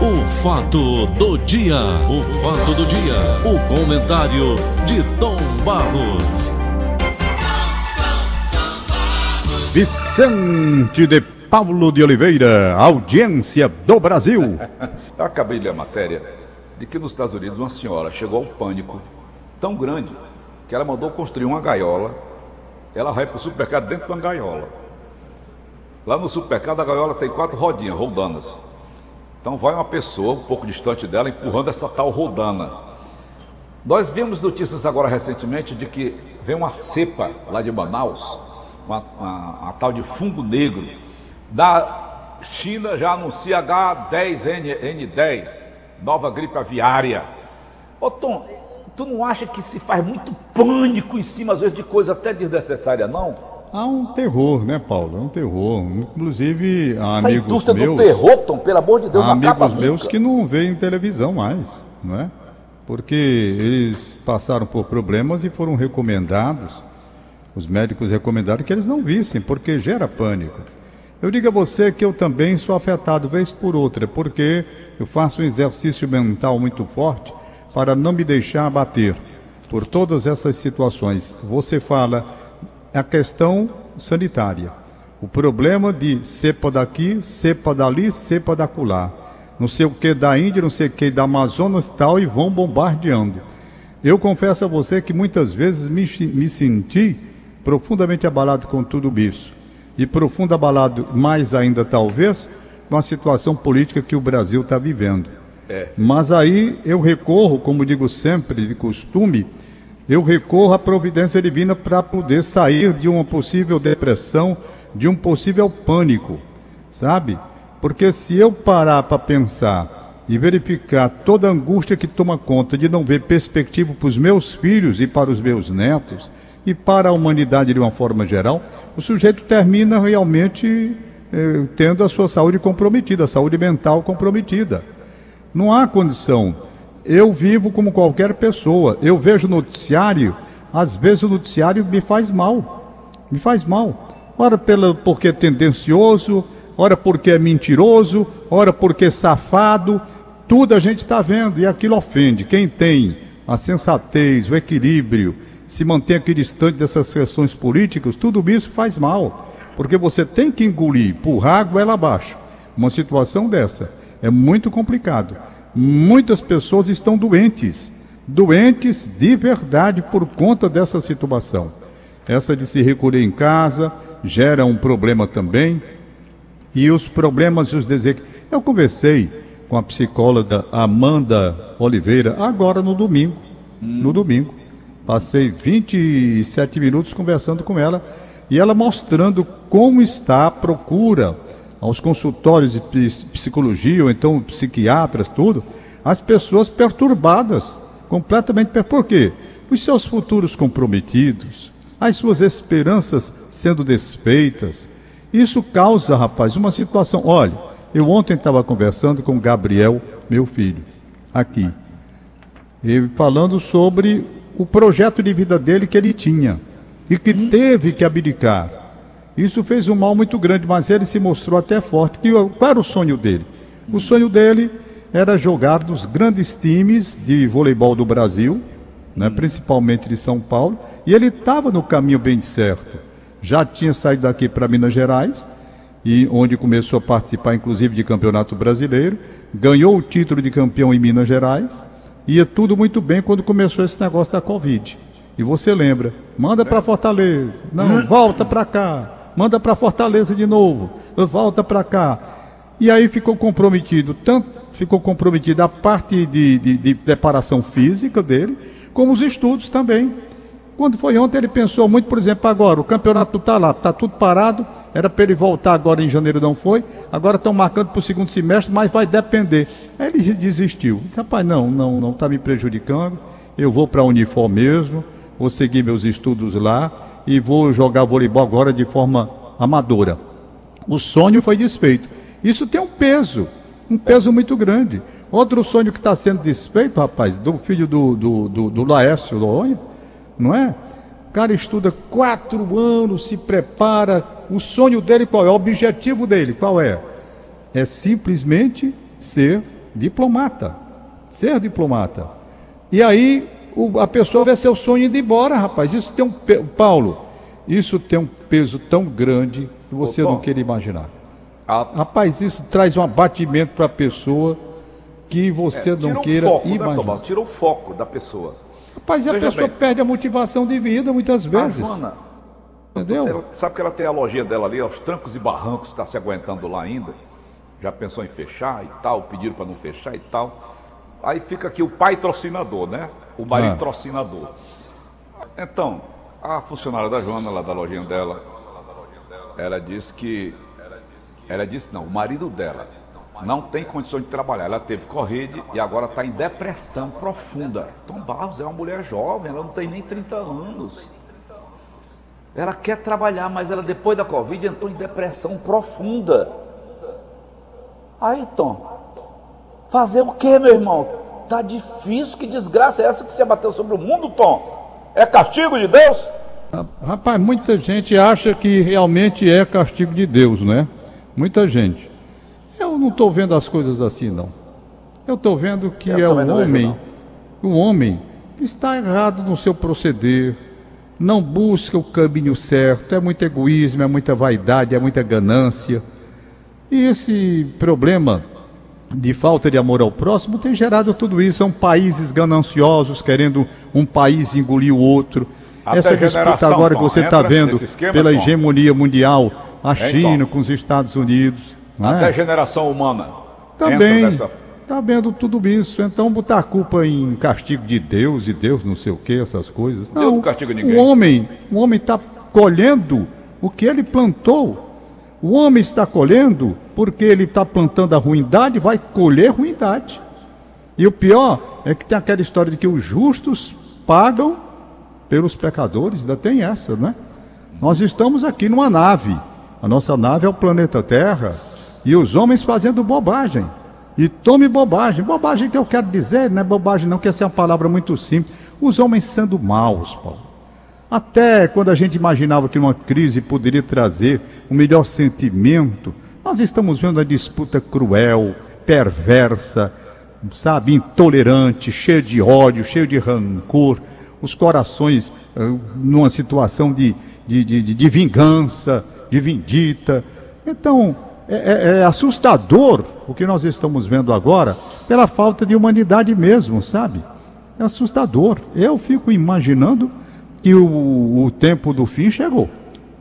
O fato do dia, o fato do dia, o comentário de Tom Barros. Vicente de Paulo de Oliveira, audiência do Brasil. Eu acabei de ler a matéria de que nos Estados Unidos uma senhora chegou ao pânico tão grande que ela mandou construir uma gaiola. Ela vai para o supermercado dentro de uma gaiola. Lá no supermercado a gaiola tem quatro rodinhas, roldanas. Então vai uma pessoa um pouco distante dela empurrando essa tal rodana. Nós vimos notícias agora recentemente de que vem uma cepa lá de Manaus, uma, uma, uma tal de fungo negro. Da China já anuncia H10N10, nova gripe aviária. Ô Tom, tu não acha que se faz muito pânico em cima, às vezes, de coisa até desnecessária, não? Há um terror, né, Paulo? É um terror. Inclusive, há Essa amigos indústria meus. do terror, Tom, pelo amor de Deus, há amigos meus nunca. que não veem televisão mais, não é? Porque eles passaram por problemas e foram recomendados, os médicos recomendaram que eles não vissem, porque gera pânico. Eu digo a você que eu também sou afetado vez por outra, porque eu faço um exercício mental muito forte para não me deixar abater por todas essas situações. Você fala a questão sanitária. O problema de cepa daqui, cepa dali, cepa da acolá. Não sei o que da Índia, não sei o que da Amazonas e tal, e vão bombardeando. Eu confesso a você que muitas vezes me, me senti profundamente abalado com tudo isso. E profundo abalado, mais ainda talvez, com a situação política que o Brasil está vivendo. Mas aí eu recorro, como digo sempre, de costume, eu recorro à providência divina para poder sair de uma possível depressão, de um possível pânico, sabe? Porque se eu parar para pensar e verificar toda a angústia que toma conta de não ver perspectiva para os meus filhos e para os meus netos e para a humanidade de uma forma geral, o sujeito termina realmente eh, tendo a sua saúde comprometida, a saúde mental comprometida. Não há condição. Eu vivo como qualquer pessoa. Eu vejo noticiário, às vezes o noticiário me faz mal. Me faz mal. Ora pela, porque é tendencioso, ora porque é mentiroso, ora porque é safado. Tudo a gente está vendo e aquilo ofende. Quem tem a sensatez, o equilíbrio, se mantém aqui distante dessas questões políticas, tudo isso faz mal. Porque você tem que engolir, empurrar a goela abaixo. Uma situação dessa é muito complicado. Muitas pessoas estão doentes, doentes de verdade por conta dessa situação. Essa de se recolher em casa gera um problema também. E os problemas e os desequilíbrios. Eu conversei com a psicóloga Amanda Oliveira agora no domingo. No domingo. Passei 27 minutos conversando com ela e ela mostrando como está a procura aos consultórios de ps- psicologia ou então psiquiatras, tudo, as pessoas perturbadas, completamente per... Por quê? Os seus futuros comprometidos, as suas esperanças sendo desfeitas. Isso causa, rapaz, uma situação. Olha, eu ontem estava conversando com o Gabriel, meu filho, aqui, e falando sobre o projeto de vida dele que ele tinha e que teve que abdicar. Isso fez um mal muito grande, mas ele se mostrou até forte. Que, qual era o sonho dele? O sonho dele era jogar nos grandes times de voleibol do Brasil, né, principalmente de São Paulo, e ele estava no caminho bem certo. Já tinha saído daqui para Minas Gerais, e onde começou a participar, inclusive, de campeonato brasileiro, ganhou o título de campeão em Minas Gerais, ia tudo muito bem quando começou esse negócio da Covid. E você lembra, manda para Fortaleza, não, volta para cá, manda para Fortaleza de novo, volta para cá. E aí ficou comprometido, tanto ficou comprometido a parte de, de, de preparação física dele, como os estudos também. Quando foi ontem, ele pensou muito, por exemplo, agora, o campeonato está lá, está tudo parado, era para ele voltar agora em janeiro, não foi, agora estão marcando para o segundo semestre, mas vai depender. Aí ele desistiu. Disse, rapaz, não, não, não está me prejudicando, eu vou para a Unifor mesmo, vou seguir meus estudos lá e vou jogar voleibol agora de forma amadora. O sonho foi desfeito. Isso tem um peso, um peso muito grande. Outro sonho que está sendo desfeito, rapaz, do filho do, do, do, do Laércio Loonha, não é? O cara estuda quatro anos, se prepara. O sonho dele qual é? O objetivo dele qual é? É simplesmente ser Diplomata. Ser diplomata. E aí o, a pessoa vê seu sonho indo embora, rapaz. Isso tem um. Paulo, isso tem um peso tão grande que você não queria imaginar. A... Rapaz, isso traz um abatimento para a pessoa que você é, não queira foco, né, imaginar. Né, Tomás? Tira o foco da pessoa. Rapaz, a pessoa bem. perde a motivação de vida muitas vezes. A Joana, Entendeu? sabe que ela tem a lojinha dela ali, aos trancos e barrancos, está se aguentando lá ainda. Já pensou em fechar e tal, pediram para não fechar e tal. Aí fica aqui o pai trocinador, né? O marido ah. trocinador. Então, a funcionária da Joana, lá da lojinha dela, ela disse que. Ela disse não, o marido dela não tem condições de trabalhar. Ela teve Covid e agora está em depressão profunda. Tom Barros é uma mulher jovem, ela não tem nem 30 anos. Ela quer trabalhar, mas ela depois da Covid entrou em depressão profunda. Aí, Tom, fazer o que, meu irmão? Tá difícil, que desgraça é essa que você bateu sobre o mundo, Tom? É castigo de Deus? Rapaz, muita gente acha que realmente é castigo de Deus, né? Muita gente. Eu não estou vendo as coisas assim, não. Eu estou vendo que Eu é um homem, um homem que está errado no seu proceder, não busca o caminho certo, é muito egoísmo, é muita vaidade, é muita ganância. E esse problema de falta de amor ao próximo tem gerado tudo isso. São países gananciosos querendo um país engolir o outro. Até Essa disputa agora Tom, que você está vendo esquema, pela Tom. hegemonia mundial, a China com os Estados Unidos. Até a geração humana. Também. Nessa Está vendo tudo isso, então botar a culpa em castigo de Deus e Deus não sei o que, essas coisas. Não, Deus não castiga ninguém. O homem, o homem está colhendo o que ele plantou. O homem está colhendo porque ele está plantando a ruindade, vai colher ruindade. E o pior é que tem aquela história de que os justos pagam pelos pecadores, ainda tem essa, né? Nós estamos aqui numa nave. A nossa nave é o planeta Terra e os homens fazendo bobagem. E tome bobagem. Bobagem que eu quero dizer, não é bobagem não, que essa é uma palavra muito simples. Os homens sendo maus, Paulo. Até quando a gente imaginava que uma crise poderia trazer um melhor sentimento, nós estamos vendo uma disputa cruel, perversa, sabe, intolerante, cheia de ódio, cheia de rancor, os corações uh, numa situação de, de, de, de vingança, de vindita. Então, é, é, é, assustador o que nós estamos vendo agora, pela falta de humanidade mesmo, sabe? É assustador. Eu fico imaginando que o, o tempo do fim chegou.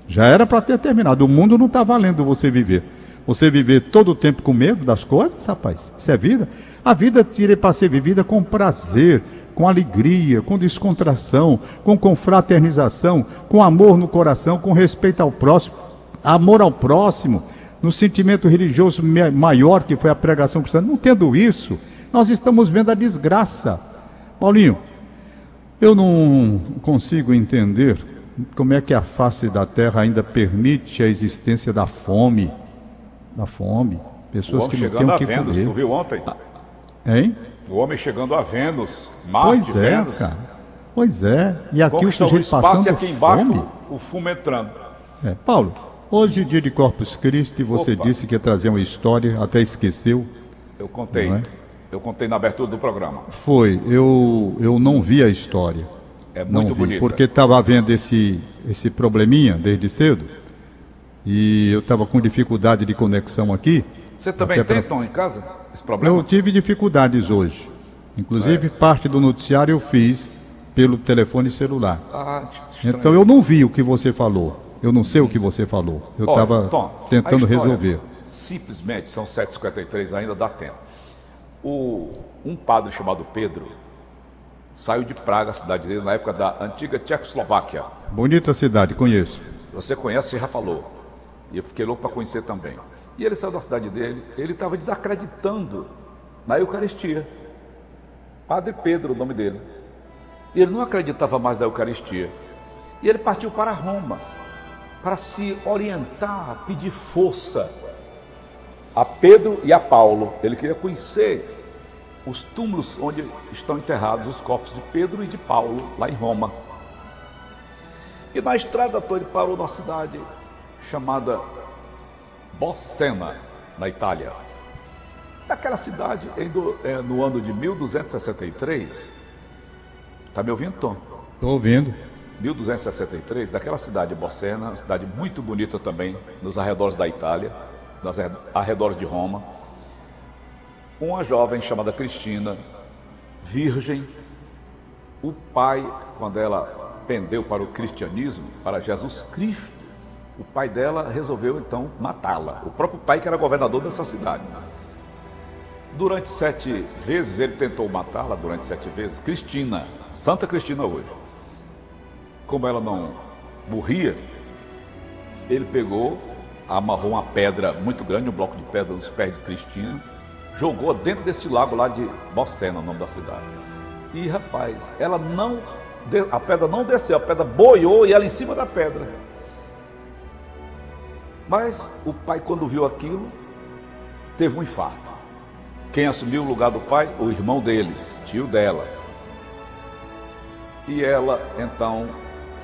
Já era para ter terminado. O mundo não está valendo você viver. Você viver todo o tempo com medo das coisas, rapaz, isso é vida. A vida tira para ser vivida com prazer, com alegria, com descontração, com confraternização, com amor no coração, com respeito ao próximo, amor ao próximo no sentimento religioso maior que foi a pregação cristã. Não tendo isso, nós estamos vendo a desgraça. Paulinho, eu não consigo entender como é que a face da terra ainda permite a existência da fome. Da fome. Pessoas que não têm o que Vênus, comer. Tu viu ontem? Ah, hein? O homem chegando a Vênus, Marte, Pois é, Vênus. cara. Pois é. E aqui o sujeito passando e aqui embaixo fome. o fumo entrando. É, Paulo, Hoje, dia de Corpus Christi, você Opa. disse que ia trazer uma história, até esqueceu. Eu contei. É? Eu contei na abertura do programa. Foi. Eu, eu não vi a história. É muito bonito. Porque estava havendo esse, esse probleminha desde cedo. E eu estava com dificuldade de conexão aqui. Você também tem, pra... Tom, em casa? Esse problema? Eu tive dificuldades hoje. Inclusive, é. parte do noticiário eu fiz pelo telefone celular. Ah, então eu não vi o que você falou. Eu não sei o que você falou. Eu estava tentando resolver. Simplesmente, são 7h53, ainda dá tempo. O, um padre chamado Pedro saiu de Praga, a cidade dele, na época da antiga Tchecoslováquia. Bonita cidade, conheço. Você conhece, você já falou. E eu fiquei louco para conhecer também. E ele saiu da cidade dele, ele estava desacreditando na Eucaristia. Padre Pedro, o nome dele. E ele não acreditava mais na Eucaristia. E ele partiu para Roma para se orientar, pedir força a Pedro e a Paulo. Ele queria conhecer os túmulos onde estão enterrados os corpos de Pedro e de Paulo, lá em Roma. E na estrada toda ele parou numa cidade chamada Bossena, na Itália. Naquela cidade, é, no ano de 1263, está me ouvindo, Tom? Estou ouvindo. 1263, daquela cidade de Bocena, cidade muito bonita também, nos arredores da Itália, nos arredores de Roma. Uma jovem chamada Cristina, virgem, o pai, quando ela pendeu para o cristianismo, para Jesus Cristo, o pai dela resolveu então matá-la. O próprio pai que era governador dessa cidade. Durante sete vezes ele tentou matá-la, durante sete vezes, Cristina, Santa Cristina hoje como ela não morria, ele pegou, amarrou uma pedra muito grande, um bloco de pedra nos pés de Cristina, jogou dentro deste lago lá de Bocena, o nome da cidade. E rapaz, ela não, a pedra não desceu, a pedra boiou e ela em cima da pedra. Mas o pai, quando viu aquilo, teve um infarto. Quem assumiu o lugar do pai? O irmão dele, tio dela. E ela então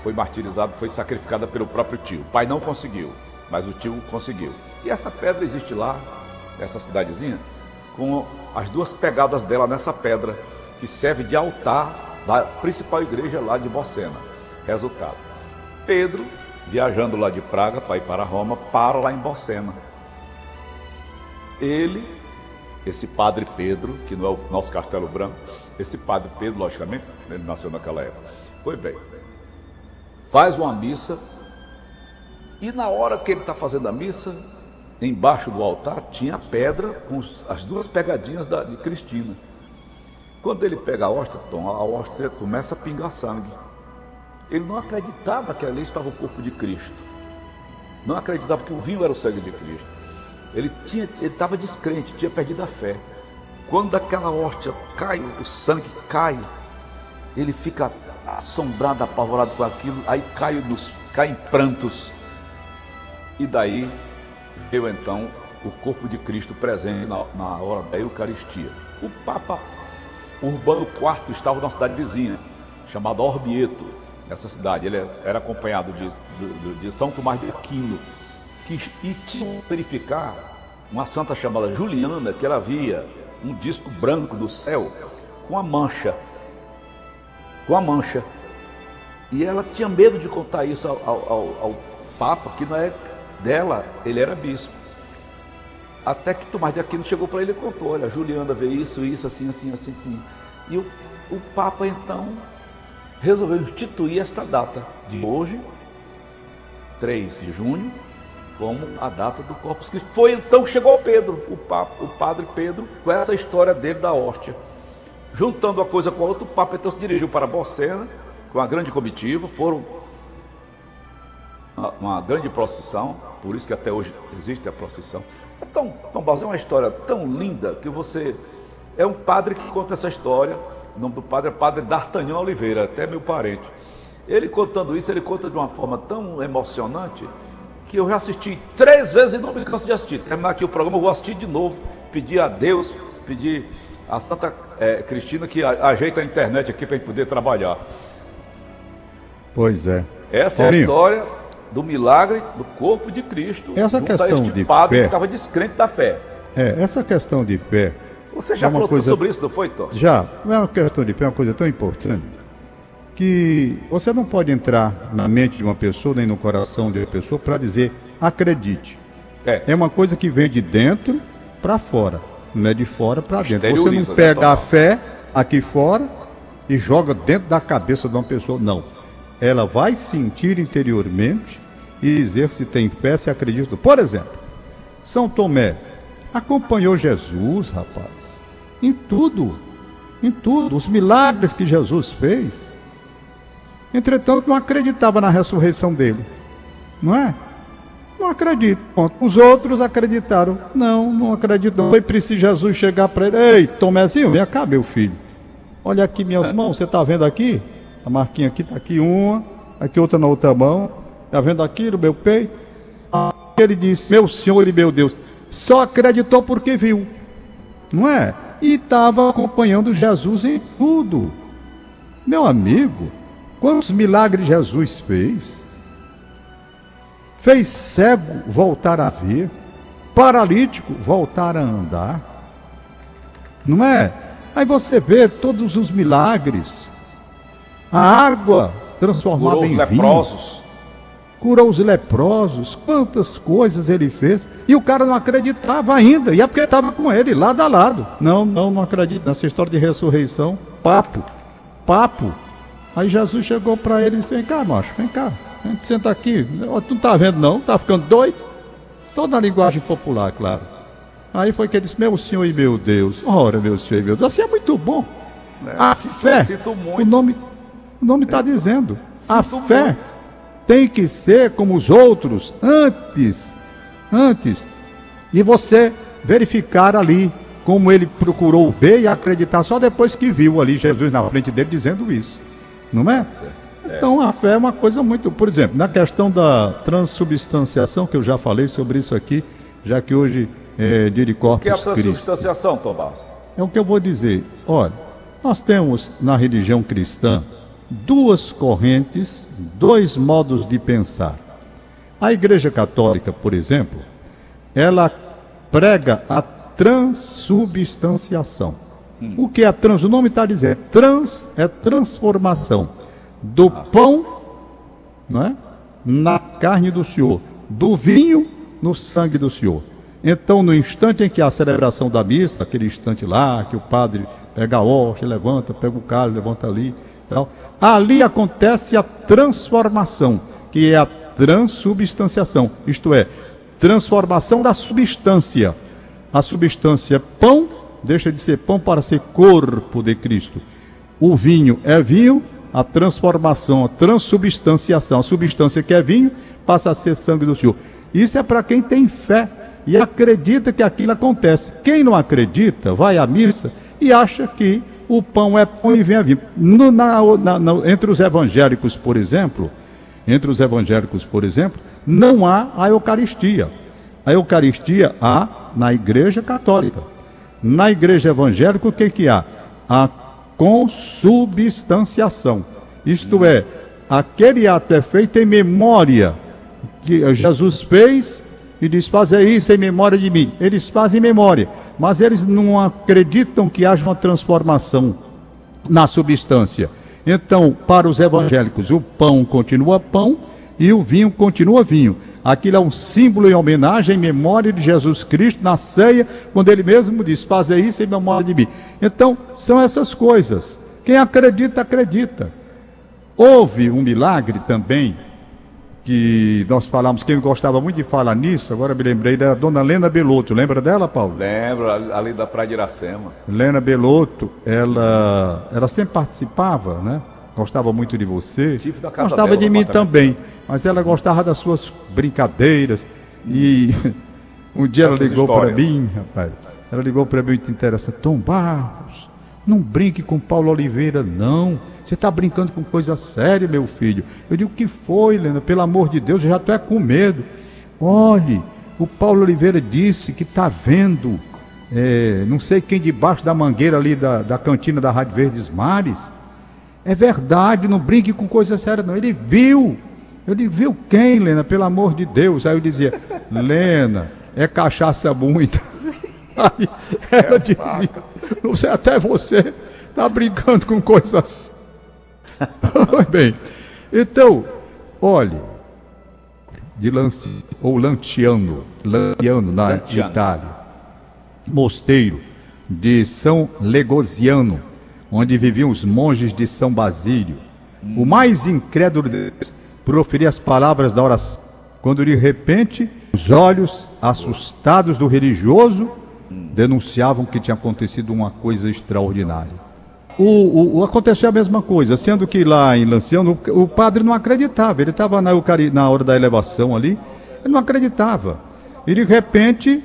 foi martirizado, foi sacrificada pelo próprio tio. O pai não conseguiu, mas o tio conseguiu. E essa pedra existe lá, nessa cidadezinha, com as duas pegadas dela nessa pedra, que serve de altar da principal igreja lá de Bocena. Resultado: Pedro, viajando lá de Praga para ir para Roma, para lá em Bocena. Ele, esse padre Pedro, que não é o nosso Castelo Branco, esse padre Pedro, logicamente, ele nasceu naquela época. Foi bem, faz uma missa, e na hora que ele está fazendo a missa, embaixo do altar tinha pedra com as duas pegadinhas da, de Cristina. Quando ele pega a hóstia, Tom, a hóstia começa a pingar sangue. Ele não acreditava que ali estava o corpo de Cristo. Não acreditava que o vinho era o sangue de Cristo. Ele ele estava descrente, tinha perdido a fé. Quando aquela hóstia cai, o sangue cai, ele fica assombrado, apavorado com aquilo, aí cai, nos, cai em prantos. E daí eu então o corpo de Cristo presente na, na hora da Eucaristia. O Papa Urbano IV estava na cidade vizinha, chamada Orvieto, nessa cidade. Ele era acompanhado de, de, de São Tomás de Aquino, que e tinha verificar uma santa chamada Juliana, que ela via um disco branco do céu com a mancha com a mancha. E ela tinha medo de contar isso ao, ao, ao Papa, que não é dela, ele era bispo. Até que Tomás de Aquino chegou para ele e contou: Olha, Juliana vê isso, isso, assim, assim, assim, assim. E o, o Papa então resolveu instituir esta data de hoje, 3 de junho, como a data do Corpus Christi. Foi então que chegou Pedro, o, Papa, o padre Pedro, com essa história dele da hóstia. Juntando a coisa com a outra, o Papa então se dirigiu para Bocena, com uma grande comitiva, foram uma, grande procissão, por isso que até hoje existe a procissão. Então, Barros é uma história tão linda que você. É um padre que conta essa história. O nome do padre é Padre D'Artagnan Oliveira, até meu parente. Ele contando isso, ele conta de uma forma tão emocionante que eu já assisti três vezes e não me canso de assistir. Terminar aqui o programa, eu vou assistir de novo, pedir a Deus, pedir a Santa é, Cristina que ajeita a internet aqui para a gente poder trabalhar. Pois é. Essa Paulinho, é a história do milagre do corpo de Cristo. Essa questão de pé, estava descrente da fé. É, essa questão de pé. Você já é falou coisa, sobre isso, não foi, Tó? Já. É uma questão de pé, é uma coisa tão importante que você não pode entrar na mente de uma pessoa, nem no coração de uma pessoa, para dizer acredite. É. é uma coisa que vem de dentro para fora não é de fora para dentro. Você não né, pega a fé aqui fora e joga dentro da cabeça de uma pessoa, não. Ela vai sentir interiormente e dizer se tem fé, se acredita. Por exemplo, São Tomé acompanhou Jesus, rapaz, em tudo, em tudo, os milagres que Jesus fez. Entretanto, não acreditava na ressurreição dele, não é? Não acredito. Os outros acreditaram. Não, não acredito. Foi preciso Jesus chegar para ele. Ei, Tomézinho, vem cá, meu filho. Olha aqui minhas mãos, você está vendo aqui? A marquinha aqui, está aqui uma, aqui outra na outra mão. Está vendo aqui no meu peito? Ele disse, meu Senhor e meu Deus, só acreditou porque viu. Não é? E estava acompanhando Jesus em tudo. Meu amigo, quantos milagres Jesus fez? fez cego voltar a ver, paralítico voltar a andar. Não é? Aí você vê todos os milagres. A água transformada Curou em vinho. leprosos. Curou os leprosos. Quantas coisas ele fez. E o cara não acreditava ainda. E é porque estava com ele, lado a lado. Não, não, não acredito nessa história de ressurreição. Papo. Papo. Aí Jesus chegou para ele e disse: Vem cá, macho, vem cá. A gente senta aqui. Tu não tá vendo, não? Tá ficando doido? Toda a linguagem popular, claro. Aí foi que ele disse: Meu Senhor e meu Deus. Ora, meu Senhor e meu Deus. Assim é muito bom. A sinto- fé. O nome o nome está dizendo. A Sinto fé muito. Tem que ser como os outros antes. Antes. E você verificar ali como ele procurou ver e acreditar só depois que viu ali Jesus na frente dele dizendo isso. Não é? Então a fé é uma coisa muito. Por exemplo, na questão da transubstanciação, que eu já falei sobre isso aqui, já que hoje é dia de O que é a Corpus transubstanciação, Tom Barros? É o que eu vou dizer. Olha, nós temos na religião cristã duas correntes, dois modos de pensar. A Igreja Católica, por exemplo, ela prega a transubstanciação. O que é trans? O nome está dizendo. Trans é transformação do pão não é? na carne do Senhor, do vinho no sangue do Senhor. Então, no instante em que a celebração da missa, aquele instante lá, que o padre pega a hóstia, levanta, pega o cálice, levanta ali, tal, ali acontece a transformação, que é a transubstanciação, isto é, transformação da substância. A substância pão, deixa de ser pão para ser corpo de Cristo. O vinho é vinho, a transformação, a transubstanciação, a substância que é vinho passa a ser sangue do Senhor. Isso é para quem tem fé e acredita que aquilo acontece. Quem não acredita, vai à missa e acha que o pão é pão e vinho é vinho. No- na- na- entre os evangélicos, por exemplo, entre os evangélicos, por exemplo, não há a Eucaristia. A Eucaristia há na Igreja Católica. Na Igreja Evangélica, o que, que há? A consubstanciação. Isto é, aquele ato é feito em memória que Jesus fez e diz: Fazer isso em memória de mim. Eles fazem em memória, mas eles não acreditam que haja uma transformação na substância. Então, para os evangélicos, o pão continua pão e o vinho continua vinho. Aquilo é um símbolo em homenagem, em memória de Jesus Cristo na ceia, quando ele mesmo diz: Fazer isso em memória de mim. Então, são essas coisas. Quem acredita, acredita. Houve um milagre também, que nós falamos, quem gostava muito de falar nisso, agora me lembrei da dona Lena Belotto. Lembra dela, Paulo? Lembro, ali da Praia de Iracema. Helena Belotto, ela, ela sempre participava, né? Gostava muito de você. Gostava dela, de mim também. Mas ela gostava das suas brincadeiras. E um dia ela Essas ligou para mim, rapaz. Ela ligou para mim muito interessante. Tom Barros, não brinque com Paulo Oliveira, não. Você está brincando com coisa séria, meu filho. Eu digo, o que foi, Helena? Pelo amor de Deus, eu já estou é com medo. Olhe, o Paulo Oliveira disse que está vendo, é, não sei quem debaixo da mangueira ali da, da cantina da Rádio Verdes Mares. É verdade, não brinque com coisa séria, não. Ele viu. Ele viu quem, Lena? Pelo amor de Deus. Aí eu dizia, Lena, é cachaça muita. Aí ela dizia, não sei, até você está brincando com coisas. Bem, então, olhe, de Lance, ou Lanciano, Lanciano na Lanciano. Itália, mosteiro de São Legosiano, onde viviam os monges de São Basílio. O mais incrédulo deles proferia as palavras da oração, quando de repente os olhos assustados do religioso denunciavam que tinha acontecido uma coisa extraordinária. O, o- o- aconteceu a mesma coisa, sendo que lá em Lanciano o, o padre não acreditava, ele estava na, na hora da elevação ali, ele não acreditava. E de repente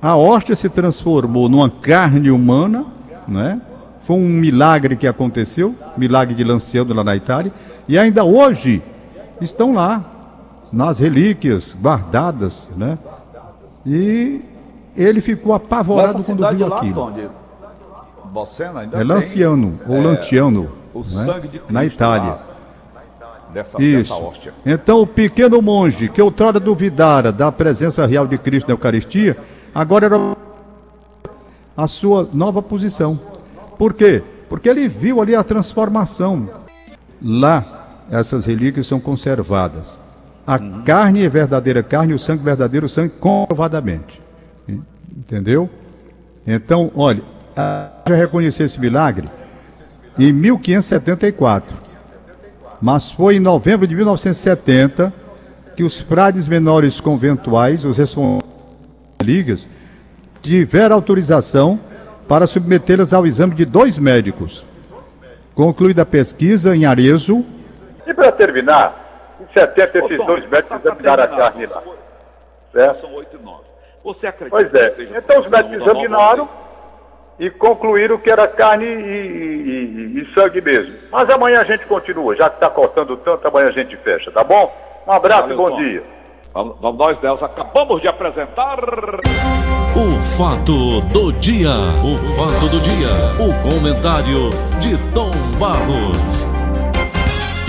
a hóstia se transformou numa carne humana, né? Foi um milagre que aconteceu, milagre de Lanciano lá na Itália, e ainda hoje estão lá nas relíquias guardadas, né? E ele ficou apavorado Nessa quando viu lá, aquilo. Bocena, ainda É tem Lanciano ou é, Lanciano, o né? na Itália. dessa, Isso. dessa. Então o pequeno monge que outrora duvidara da presença real de Cristo na Eucaristia, agora era a sua nova posição. Por quê? Porque ele viu ali a transformação. Lá, essas relíquias são conservadas. A uhum. carne é verdadeira carne, o sangue é verdadeiro sangue, comprovadamente. Entendeu? Então, olha, já reconheceu esse milagre em 1574. Mas foi em novembro de 1970 que os frades menores conventuais, os responsáveis ligas, tiveram autorização para submetê-las ao exame de dois médicos. Concluída a pesquisa em Arezo. E para terminar, em 70 esses dois médicos examinaram a carne lá. Certo? São oito e nove. Você acredita pois é. Então os médicos examinaram e concluíram que era carne e, e, e, sangue mesmo. Mas amanhã a gente continua, já que está cortando tanto, amanhã a gente fecha, tá bom? Um abraço Valeu, e bom Tom. dia. Vamos, nós, Nelson, acabamos de apresentar. O fato do dia. O fato do dia. O comentário de Tom Barros.